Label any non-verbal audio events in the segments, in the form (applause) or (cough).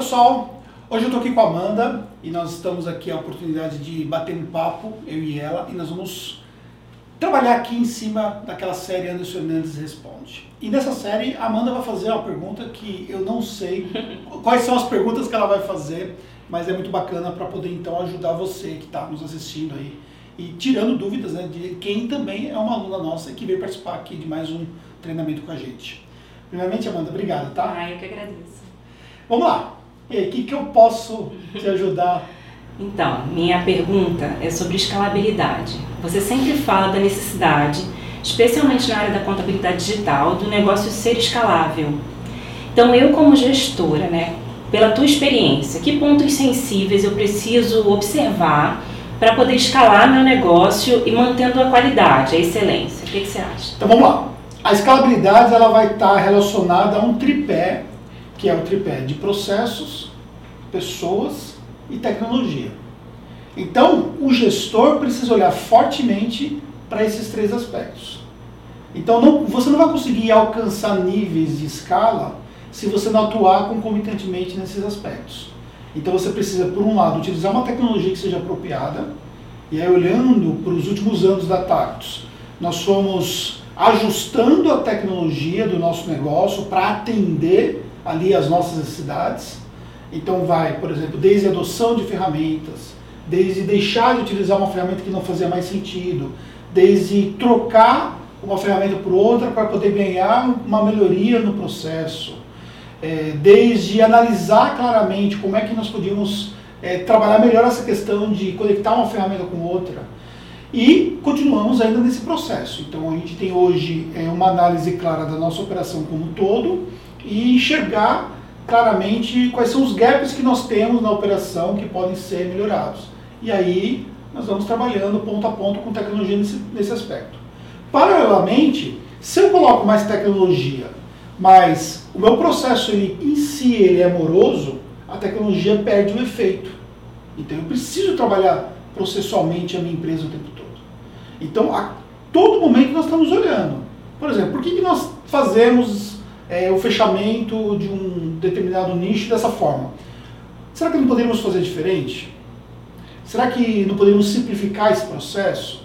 pessoal, hoje eu estou aqui com a Amanda e nós estamos aqui a oportunidade de bater um papo, eu e ela, e nós vamos trabalhar aqui em cima daquela série Anderson Hernandes Responde. E nessa série a Amanda vai fazer uma pergunta que eu não sei (laughs) quais são as perguntas que ela vai fazer, mas é muito bacana para poder então ajudar você que está nos assistindo aí e tirando dúvidas né, de quem também é uma aluna nossa que veio participar aqui de mais um treinamento com a gente. Primeiramente, Amanda, obrigado, tá? Ah, eu que agradeço. Vamos lá. E aí, o que, que eu posso te ajudar? Então, minha pergunta é sobre escalabilidade. Você sempre fala da necessidade, especialmente na área da contabilidade digital, do negócio ser escalável. Então, eu como gestora, né, pela tua experiência, que pontos sensíveis eu preciso observar para poder escalar meu negócio e mantendo a qualidade, a excelência? O que, que você acha? Então vamos lá. A escalabilidade ela vai estar relacionada a um tripé que é o tripé de processos, pessoas e tecnologia. Então, o gestor precisa olhar fortemente para esses três aspectos. Então, não, você não vai conseguir alcançar níveis de escala se você não atuar concomitantemente nesses aspectos. Então, você precisa, por um lado, utilizar uma tecnologia que seja apropriada, e aí, olhando para os últimos anos da Tactus, nós fomos ajustando a tecnologia do nosso negócio para atender ali as nossas necessidades. Então vai, por exemplo, desde a adoção de ferramentas, desde deixar de utilizar uma ferramenta que não fazia mais sentido, desde trocar uma ferramenta por outra para poder ganhar uma melhoria no processo, é, desde analisar claramente como é que nós podíamos é, trabalhar melhor essa questão de conectar uma ferramenta com outra. E continuamos ainda nesse processo. Então a gente tem hoje é, uma análise clara da nossa operação como um todo, e enxergar claramente quais são os gaps que nós temos na operação que podem ser melhorados. E aí nós vamos trabalhando ponto a ponto com tecnologia nesse, nesse aspecto. Paralelamente, se eu coloco mais tecnologia, mas o meu processo ele, em si ele é moroso, a tecnologia perde o efeito. Então eu preciso trabalhar processualmente a minha empresa o tempo todo. Então a todo momento nós estamos olhando. Por exemplo, por que, que nós fazemos é, o fechamento de um determinado nicho dessa forma. Será que não poderíamos fazer diferente? Será que não poderíamos simplificar esse processo?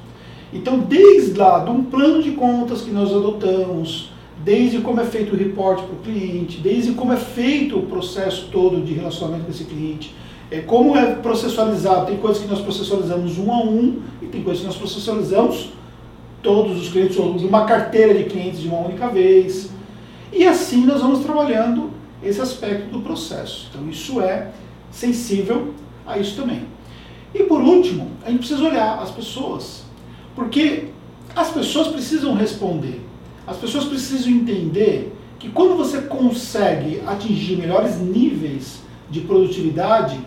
Então, desde lá, de um plano de contas que nós adotamos, desde como é feito o report para o cliente, desde como é feito o processo todo de relacionamento com esse cliente, é, como é processualizado. Tem coisas que nós processualizamos um a um e tem coisas que nós processualizamos todos os clientes, ou uma carteira de clientes de uma única vez. E assim nós vamos trabalhando esse aspecto do processo. Então isso é sensível a isso também. E por último, a gente precisa olhar as pessoas, porque as pessoas precisam responder, as pessoas precisam entender que quando você consegue atingir melhores níveis de produtividade,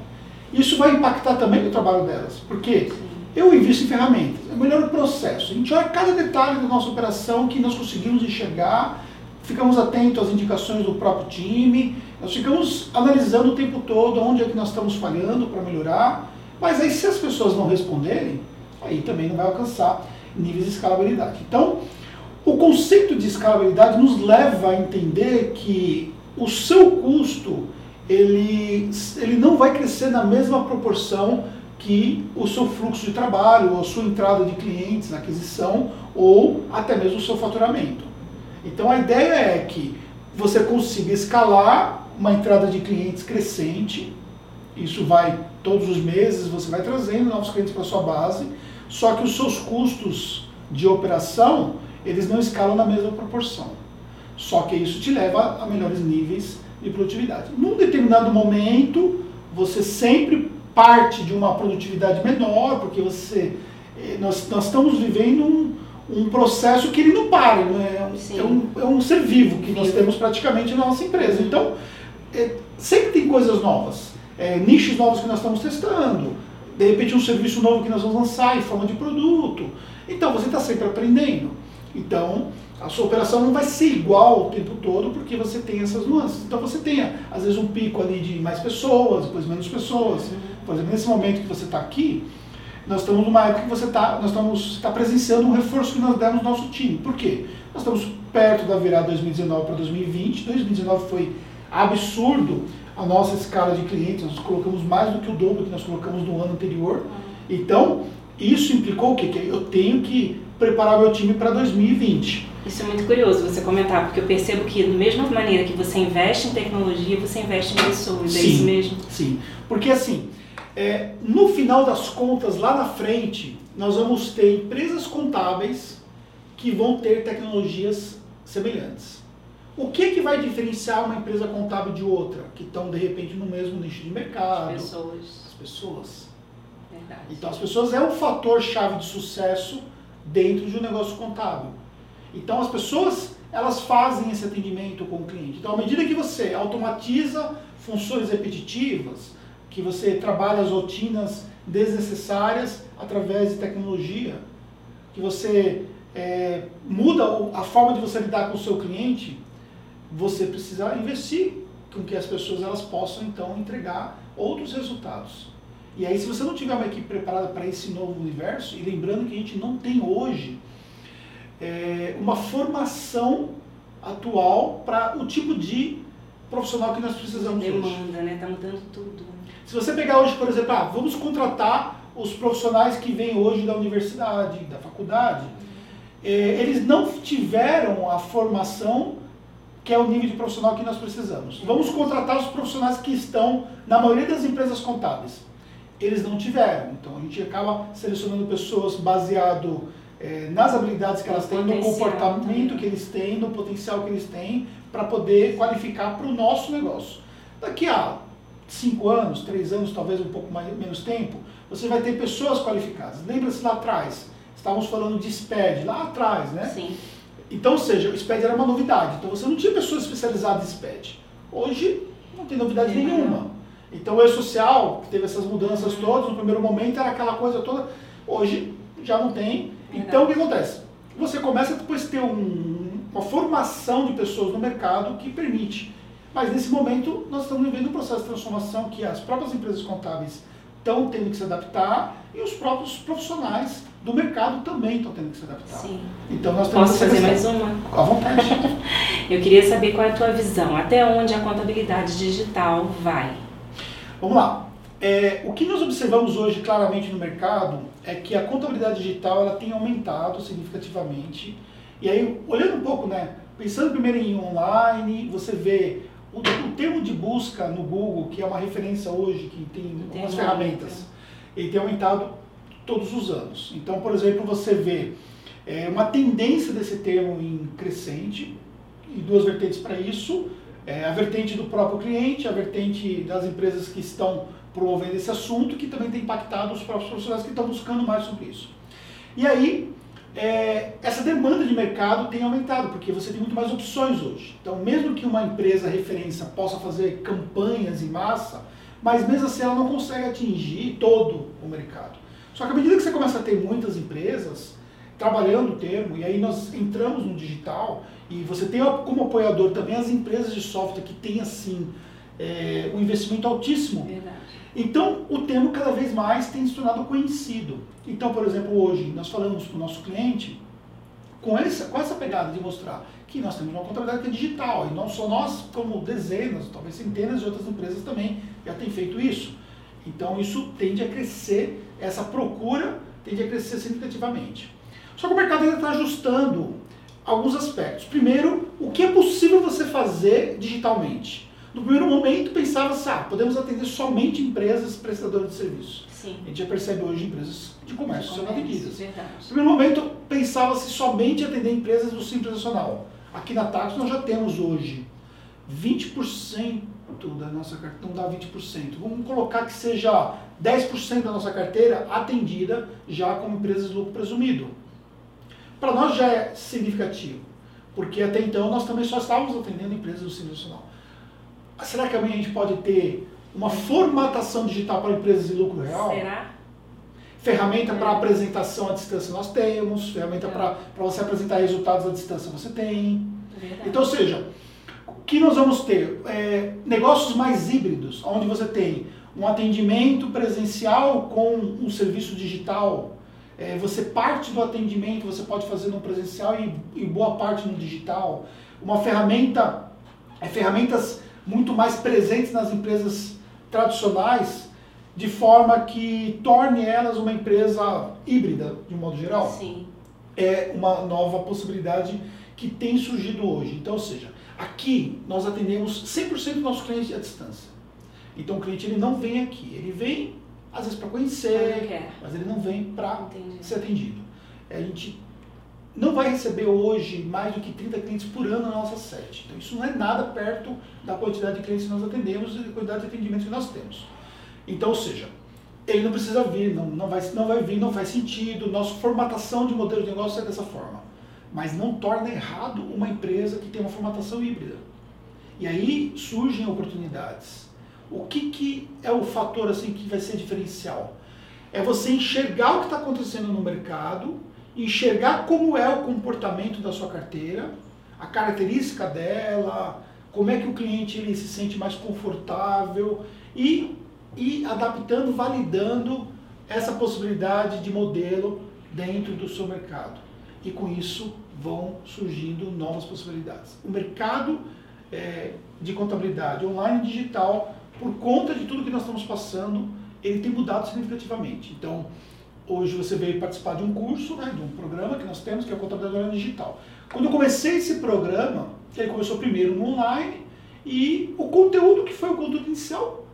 isso vai impactar também no trabalho delas. Porque eu invisto em ferramentas, é melhor o processo. A gente olha cada detalhe da nossa operação que nós conseguimos enxergar ficamos atentos às indicações do próprio time, nós ficamos analisando o tempo todo onde é que nós estamos falhando para melhorar, mas aí se as pessoas não responderem, aí também não vai alcançar níveis de escalabilidade. Então, o conceito de escalabilidade nos leva a entender que o seu custo ele, ele não vai crescer na mesma proporção que o seu fluxo de trabalho, ou a sua entrada de clientes na aquisição, ou até mesmo o seu faturamento. Então a ideia é que você consiga escalar uma entrada de clientes crescente, isso vai todos os meses, você vai trazendo novos clientes para sua base, só que os seus custos de operação, eles não escalam na mesma proporção. Só que isso te leva a melhores níveis de produtividade. Num determinado momento, você sempre parte de uma produtividade menor, porque você eh, nós, nós estamos vivendo um, um processo que ele não para, né? é, um, é um ser vivo que nós temos praticamente na nossa empresa. Então, é, sempre tem coisas novas, é, nichos novos que nós estamos testando, de repente um serviço novo que nós vamos lançar em forma de produto. Então, você está sempre aprendendo. Então, a sua operação não vai ser igual o tempo todo porque você tem essas nuances. Então, você tem, às vezes, um pico ali de mais pessoas, depois menos pessoas. Uhum. Por exemplo, nesse momento que você está aqui, nós estamos numa época que você está, nós estamos tá presenciando um reforço que nós demos no nosso time. Por quê? Nós estamos perto da virada 2019 para 2020. 2019 foi absurdo a nossa escala de clientes, nós colocamos mais do que o dobro que nós colocamos no ano anterior. Então, isso implicou o quê? Que eu tenho que preparar meu time para 2020. Isso é muito curioso você comentar, porque eu percebo que, da mesma maneira que você investe em tecnologia, você investe em pessoas, sim, é isso mesmo? Sim, porque assim, é, no final das contas, lá na frente, nós vamos ter empresas contábeis que vão ter tecnologias semelhantes. O que, que vai diferenciar uma empresa contábil de outra, que estão de repente no mesmo nicho de mercado? As pessoas. As pessoas. Verdade. Então, as pessoas é um fator chave de sucesso dentro de um negócio contábil. Então, as pessoas elas fazem esse atendimento com o cliente. Então, à medida que você automatiza funções repetitivas, que você trabalha as rotinas desnecessárias através de tecnologia, que você é, muda a forma de você lidar com o seu cliente, você precisa investir com que as pessoas elas possam então entregar outros resultados. E aí, se você não tiver uma equipe preparada para esse novo universo, e lembrando que a gente não tem hoje é, uma formação atual para o tipo de profissional que nós precisamos Demanda, hoje. Demanda, né? Tá mudando tudo. Se você pegar hoje, por exemplo, ah, vamos contratar os profissionais que vêm hoje da universidade, da faculdade, é, eles não tiveram a formação que é o nível de profissional que nós precisamos. Vamos contratar os profissionais que estão na maioria das empresas contábeis. Eles não tiveram. Então a gente acaba selecionando pessoas baseado é, nas habilidades que elas têm, no comportamento que eles têm, no potencial que eles têm, para poder qualificar para o nosso negócio. Daqui a cinco anos, três anos, talvez um pouco mais, menos tempo, você vai ter pessoas qualificadas. Lembra-se lá atrás, estávamos falando de SPED, lá atrás, né? Sim. Então, ou seja, o SPED era uma novidade. Então você não tinha pessoas especializadas em SPED. Hoje não tem novidade Sim. nenhuma. Então o E-Social, que teve essas mudanças uhum. todas, no primeiro momento era aquela coisa toda, hoje já não tem. Então o que acontece? Você começa depois a ter um, uma formação de pessoas no mercado que permite mas nesse momento nós estamos vivendo um processo de transformação que as próprias empresas contábeis estão tendo que se adaptar e os próprios profissionais do mercado também estão tendo que se adaptar. Sim. Então nós temos Posso fazer mais uma? À vontade. (laughs) Eu queria saber qual é a tua visão, até onde a contabilidade digital vai? Vamos lá. É, o que nós observamos hoje claramente no mercado é que a contabilidade digital ela tem aumentado significativamente. E aí, olhando um pouco, né, pensando primeiro em online, você vê o, o, termo de busca no Google, que é uma referência hoje, que tem, tem algumas ferramentas, ele tem aumentado todos os anos. Então, por exemplo, você vê é, uma tendência desse termo em crescente, e duas vertentes para isso, é, a vertente do próprio cliente, a vertente das empresas que estão promovendo esse assunto, que também tem impactado os próprios profissionais que estão buscando mais sobre isso. E aí, é, essa demanda de mercado tem aumentado, porque você tem muito mais opções hoje. Então, mesmo que uma empresa referência possa fazer campanhas em massa, mas mesmo assim ela não consegue atingir todo o mercado. Só que à medida que você começa a ter muitas empresas trabalhando o termo, e aí nós entramos no digital, e você tem como apoiador também as empresas de software que têm assim é, um investimento altíssimo. Verdade. Então, o termo cada vez mais tem se tornado conhecido. Então, por exemplo, hoje nós falamos para o nosso cliente com essa, com essa pegada de mostrar que nós temos uma contabilidade que é digital, e não só nós, como dezenas, talvez centenas de outras empresas também já têm feito isso. Então, isso tende a crescer, essa procura tende a crescer significativamente. Só que o mercado ainda está ajustando alguns aspectos. Primeiro, o que é possível você fazer digitalmente? No primeiro momento pensava-se, ah, podemos atender somente empresas prestadoras de serviço. Sim. A gente já percebe hoje empresas de comércio, sendo atendidas. Verdade. No primeiro momento pensava-se somente atender empresas do Simples Nacional. Aqui na Tax nós já temos hoje 20% da nossa carteira, não dá 20%. Vamos colocar que seja 10% da nossa carteira atendida já como empresas de lucro presumido. Para nós já é significativo, porque até então nós também só estávamos atendendo empresas do Simples Nacional. Será que amanhã a gente pode ter uma formatação digital para empresas de lucro real? Será? Ferramenta é. para apresentação à distância nós temos, ferramenta é. para você apresentar resultados à distância você tem. Verdade. Então, ou seja, o que nós vamos ter? É, negócios mais híbridos, onde você tem um atendimento presencial com um serviço digital. É, você parte do atendimento, você pode fazer no presencial e, e boa parte no digital. Uma ferramenta, é, ferramentas muito mais presentes nas empresas tradicionais, de forma que torne elas uma empresa híbrida, de um modo geral. Sim. É uma nova possibilidade que tem surgido hoje. Então, ou seja, aqui nós atendemos 100% do nosso cliente à distância. Então o cliente ele não vem aqui, ele vem às vezes para conhecer, mas ele não vem para ser atendido. A gente não vai receber hoje mais do que 30 clientes por ano na nossa sede. Então isso não é nada perto da quantidade de clientes que nós atendemos e da quantidade de atendimentos que nós temos. Então, ou seja, ele não precisa vir, não, não, vai, não vai vir, não faz sentido, nossa formatação de modelo de negócio é dessa forma. Mas não torna errado uma empresa que tem uma formatação híbrida. E aí surgem oportunidades. O que, que é o fator assim que vai ser diferencial? É você enxergar o que está acontecendo no mercado enxergar como é o comportamento da sua carteira, a característica dela, como é que o cliente ele se sente mais confortável e, e adaptando, validando essa possibilidade de modelo dentro do seu mercado. E com isso vão surgindo novas possibilidades. O mercado é, de contabilidade online e digital, por conta de tudo que nós estamos passando, ele tem mudado significativamente. Então, hoje você veio participar de um curso, né, de um programa que nós temos, que é a Contabilidade Digital. Quando eu comecei esse programa, ele começou primeiro no online e o conteúdo que foi o conteúdo inicial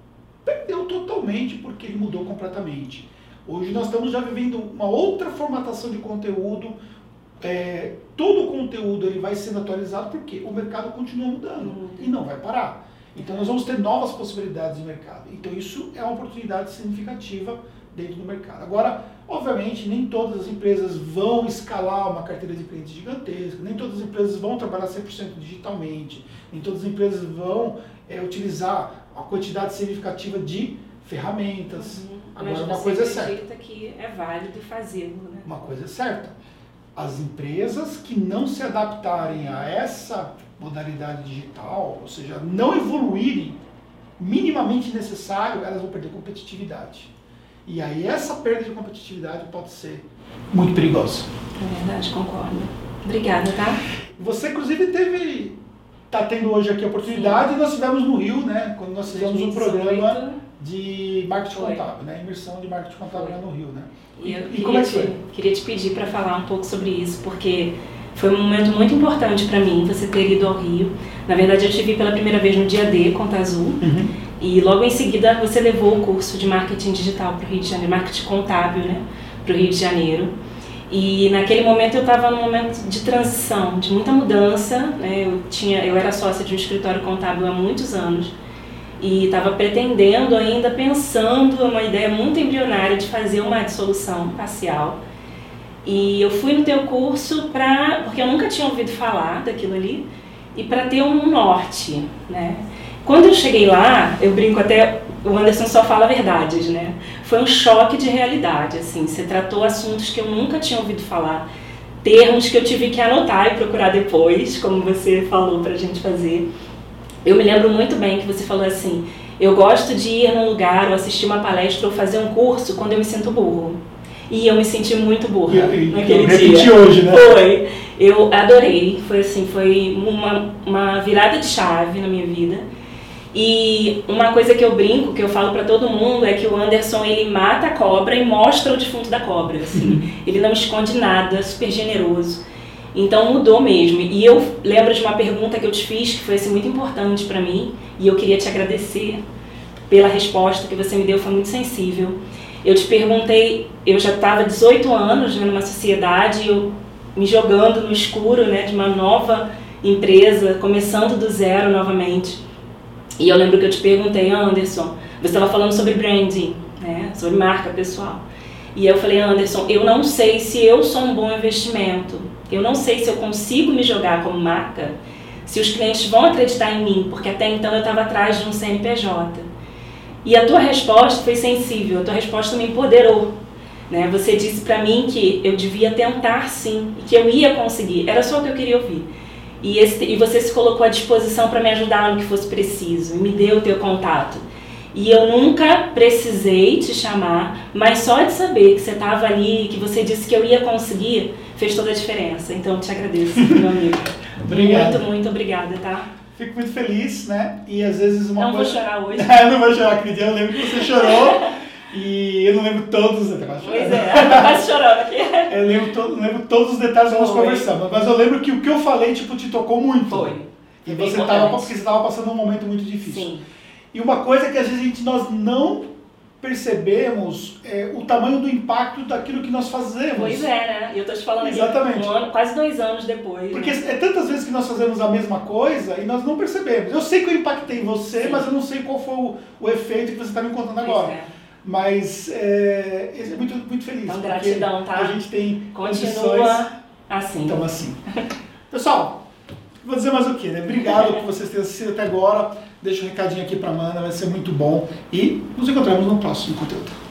perdeu totalmente porque ele mudou completamente. Hoje nós estamos já vivendo uma outra formatação de conteúdo, é, todo o conteúdo ele vai sendo atualizado porque o mercado continua mudando uhum. e não vai parar. Então nós vamos ter novas possibilidades de mercado. Então isso é uma oportunidade significativa dentro do mercado. Agora, obviamente, nem todas as empresas vão escalar uma carteira de clientes gigantesca, nem todas as empresas vão trabalhar 100% digitalmente, nem todas as empresas vão é, utilizar a quantidade significativa de ferramentas. Uhum. Agora, Mas uma coisa é certa. que é válido fazê-lo, né? Uma coisa é certa. As empresas que não se adaptarem a essa modalidade digital, ou seja, não evoluírem minimamente necessário, elas vão perder competitividade. E aí essa perda de competitividade pode ser muito perigosa. É verdade, concordo. Obrigada, tá? Você inclusive teve tá tendo hoje aqui a oportunidade Sim. e nós tivemos no Rio, né, quando nós fizemos 2018. um programa de marketing foi. contábil, né, imersão de marketing contábil no Rio, né? E, eu e como é que foi? Te, queria te pedir para falar um pouco sobre isso, porque foi um momento muito importante para mim você ter ido ao Rio. Na verdade, eu te vi pela primeira vez no dia D, Conta Azul. Uhum. E logo em seguida você levou o curso de marketing digital para o Rio de Janeiro, marketing contábil, né, para o Rio de Janeiro. E naquele momento eu estava num momento de transição, de muita mudança. Né? Eu tinha, eu era sócia de um escritório contábil há muitos anos e estava pretendendo ainda pensando uma ideia muito embrionária de fazer uma dissolução parcial. E eu fui no teu curso para porque eu nunca tinha ouvido falar daquilo ali e para ter um norte, né? Quando eu cheguei lá, eu brinco até, o Anderson só fala verdades, né? Foi um choque de realidade, assim. Você tratou assuntos que eu nunca tinha ouvido falar, termos que eu tive que anotar e procurar depois, como você falou pra gente fazer. Eu me lembro muito bem que você falou assim: eu gosto de ir num lugar ou assistir uma palestra ou fazer um curso quando eu me sinto burro. E eu me senti muito burra e, naquele eu dia. hoje, né? Foi. Eu adorei. Foi assim, foi uma, uma virada de chave na minha vida. E uma coisa que eu brinco, que eu falo para todo mundo, é que o Anderson ele mata a cobra e mostra o defunto da cobra. Assim. (laughs) Ele não esconde nada, super generoso. Então mudou mesmo. E eu lembro de uma pergunta que eu te fiz que foi assim, muito importante para mim e eu queria te agradecer pela resposta que você me deu, foi muito sensível. Eu te perguntei, eu já estava 18 anos né, numa sociedade, eu me jogando no escuro né, de uma nova empresa, começando do zero novamente. E eu lembro que eu te perguntei, Anderson, você estava falando sobre branding, né, sobre marca pessoal. E eu falei, Anderson, eu não sei se eu sou um bom investimento. Eu não sei se eu consigo me jogar como marca, se os clientes vão acreditar em mim, porque até então eu estava atrás de um CNPJ. E a tua resposta foi sensível, a tua resposta me empoderou. Né? Você disse para mim que eu devia tentar sim, que eu ia conseguir. Era só o que eu queria ouvir. E, esse, e você se colocou à disposição para me ajudar no que fosse preciso, e me deu o teu contato. E eu nunca precisei te chamar, mas só de saber que você estava ali, que você disse que eu ia conseguir, fez toda a diferença. Então, te agradeço, (laughs) meu amigo. Obrigado. Muito, muito obrigada, tá? Fico muito feliz, né? E às vezes uma não coisa... vou chorar hoje. (laughs) Não vou chorar, aquele dia eu lembro que você chorou. (laughs) e eu não lembro todos os detalhes. Pois é, (laughs) quase chorando aqui. Eu lembro, to... não lembro todos os detalhes que nós Foi. conversamos, mas eu lembro que o que eu falei, tipo, te tocou muito. Foi. E Foi você tava, porque você estava passando um momento muito difícil. Sim. E uma coisa que às vezes a gente, nós não percebemos é o tamanho do impacto daquilo que nós fazemos. Pois é, né? E eu tô te falando aqui Exatamente. um ano, quase dois anos depois. Porque né? é tantas vezes que nós fazemos a mesma coisa e nós não percebemos. Eu sei que eu impactei você, Sim. mas eu não sei qual foi o, o efeito que você está me contando Pois agora. é. Mas é, é muito, muito feliz. Então, gratidão, tá? A gente tem. Continua assim. Então, assim. Pessoal, vou dizer mais o quê, né? Obrigado por vocês terem assistido até agora. Deixa um recadinho aqui para Amanda, vai ser muito bom. E nos encontramos no próximo conteúdo.